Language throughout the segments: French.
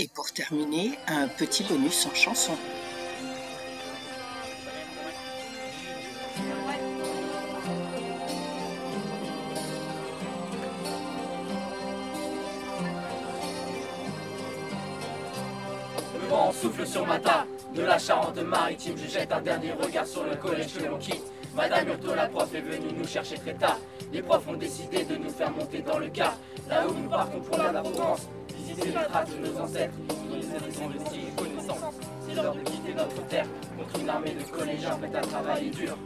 Et pour terminer, un petit bonus en chanson. Le vent souffle sur ma table de la Charente-Maritime. Je jette un dernier regard sur le collège que l'on quitte. Madame Hurto, la prof, est venue nous chercher très tard. Les profs ont décidé de nous faire monter dans le car. Là où nous partons pour la Provence. Visiter les traces de nos ancêtres. Nous les de style et connaissances. C'est l'heure de quitter notre terre contre une armée de collégiens prêts à travailler dur.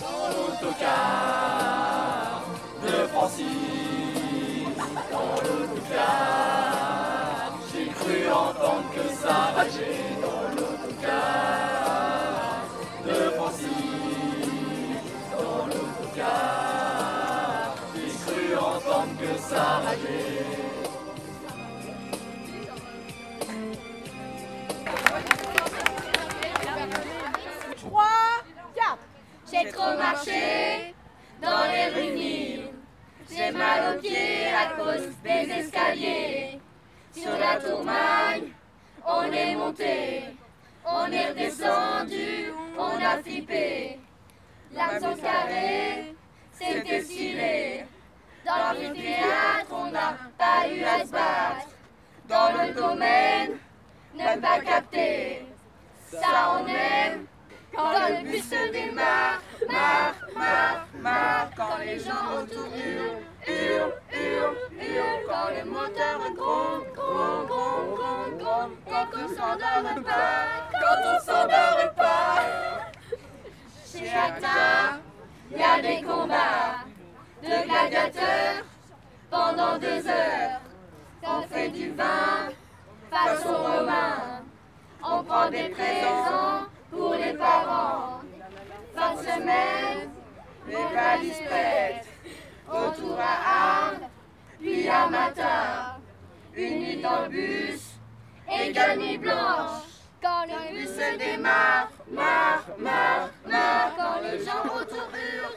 Dans l'autocar de Francis, rageait. J'ai trop marché dans les rues Nîmes. J'ai mal aux pieds à cause des escaliers. Sur la tourmagne, on est monté. On est redescendu, on a flippé. L'accent carré, c'était stylé. Dans le théâtre, on n'a pas eu à se battre. Dans le domaine, ne pas capter. Ça, on aime. Quand le bus se démarre, marre, marre, marre. Quand les gens autour hurlent, hurlent, hurlent, hurlent. Quand le moteur gronde, gronde, gronde, gronde, gronde. Quand on s'endort pas, quand on s'endort pas. Chez Acta, il y a des combats de gladiateurs pendant deux heures. On fait du vin façon romain. On prend des présents pour les parents. Fin de semaine, les valises prêtes. Retour à Arles, puis à matin. Une nuit dans le bus et deux nuits blanches. Quand le bus se démarre, marre, marre, marre. Quand les gens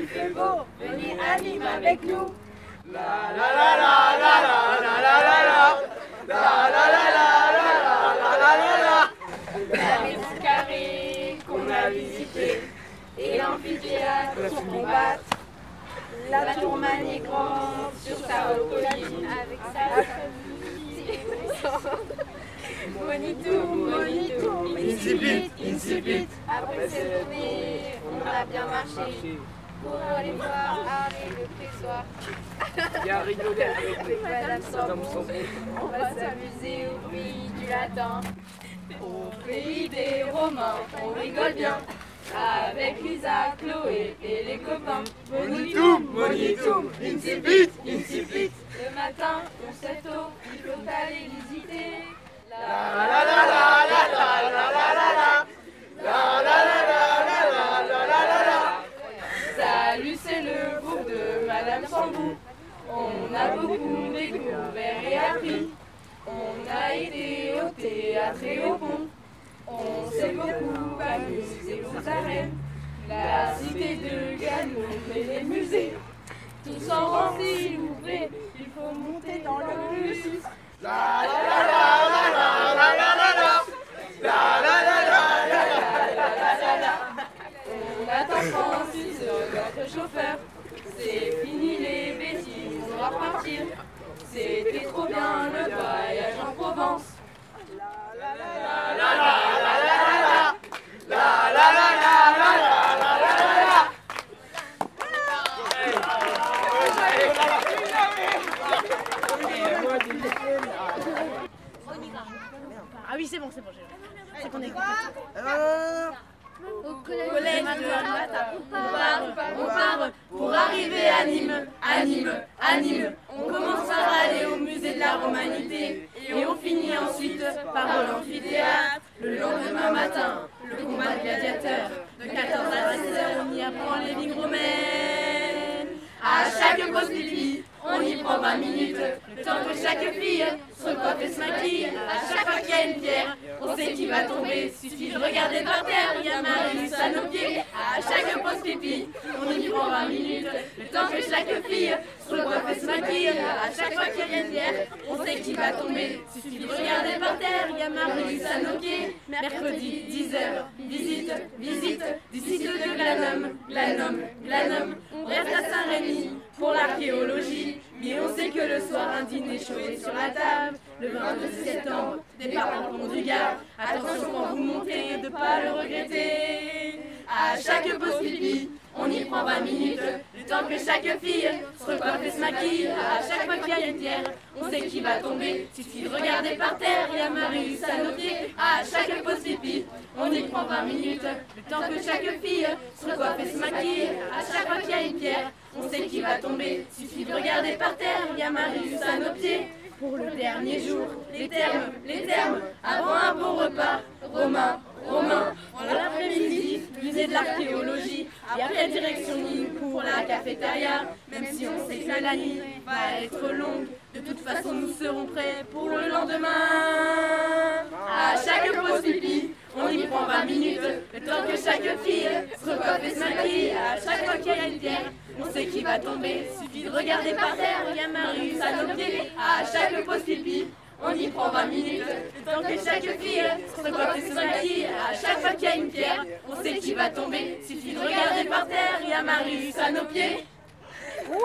Il fait beau, venez anime avec nous. La la la la la la la la la la. La la la la la la la la la la. La maison carrée qu'on a visitée et l'amphithéâtre qu'on combatte. La est grande sur sa haute colline avec sa famille. Monitum, monitum, incipit, incipit. Après cette journée, on a bien marché pour aller voir Harry le pressoir. Il a rigolé avec Madame on va s'amuser au bruit du latin. Au pays des Romains, on rigole bien. Avec Lisa, Chloé et les copains. Monitum, monitum, incipit, incipit. Le matin, on se tôt, il faut aller visiter. La la la la la la la la. La mais les musées, tous sont remplis, ouvrés, il faut monter dans le bus. C'est bon, c'est bon, j'ai C'est qu'on est Euh, Au collège de Matin, on part, on part pour arriver à Nîmes, à Nîmes, à Nîmes. On commence par aller au musée de la Romanité et on finit ensuite par l'amphithéâtre. Le lendemain matin, le combat de gladiateurs. De 14 à 16 heures, on y apprend les lignes romaines. À chaque pause pipi, on y prend 20 minutes. Le temps que chaque fille se recoiffe et se maquille. À chaque fois qu'il y a une pierre, on sait qui va tomber. Suffit de regarder par terre, il y a Marius à nos pieds. À chaque pause pipi, on y prend 20 minutes. Le temps que chaque fille se recoiffe et se maquille. À chaque fois qu'il y a une pierre, on sait qui va tomber. Suffit de regarder par terre, il y a Marius à nos pieds. Mercredi, 10h, visite, visite du site de Glanum, Glanum, Glanum. On reste à Saint-Rémy pour l'archéologie. Mais on sait que le soir, un dîner chaud est sur la table. Le 22 septembre, départ pour le Pont du Gard. Attention quand vous montez, de pas le regretter. À chaque pause pipi, on y prend 20 minutes. Le temps que chaque fille se recoiffe et se maquille. À chaque fois qu'il y a une pierre, on sait qui va tomber. Suffit de regarder par terre, il y a Marius à nos pieds. À chaque pause pipi, on y prend 20 minutes. Le temps que chaque fille se recoiffe et se maquille. À chaque fois qu'il y a une pierre, on sait qui va tomber. Suffit de regarder par terre, il y a Marius à nos pieds. Pour le dernier jour, les termes, les termes, avant un bon repas, Romain, Romain, en l'après-midi, musée de l'archéologie, et après direction Nîmes pour la cafétéria, même si on sait que la nuit va être longue, de toute façon nous serons prêts pour le lendemain. À chaque pause pipi, va tomber. Suffit de regarder par terre, rien Marius à nos pieds. À chaque post-pipi, on y prend 20 minutes. Tant que chaque fille se coiffe et se maquille, à chaque fois qu'il y a une pierre, on sait qui va tomber. Suffit de regarder par terre, rien Marius à nos pieds. Ouais!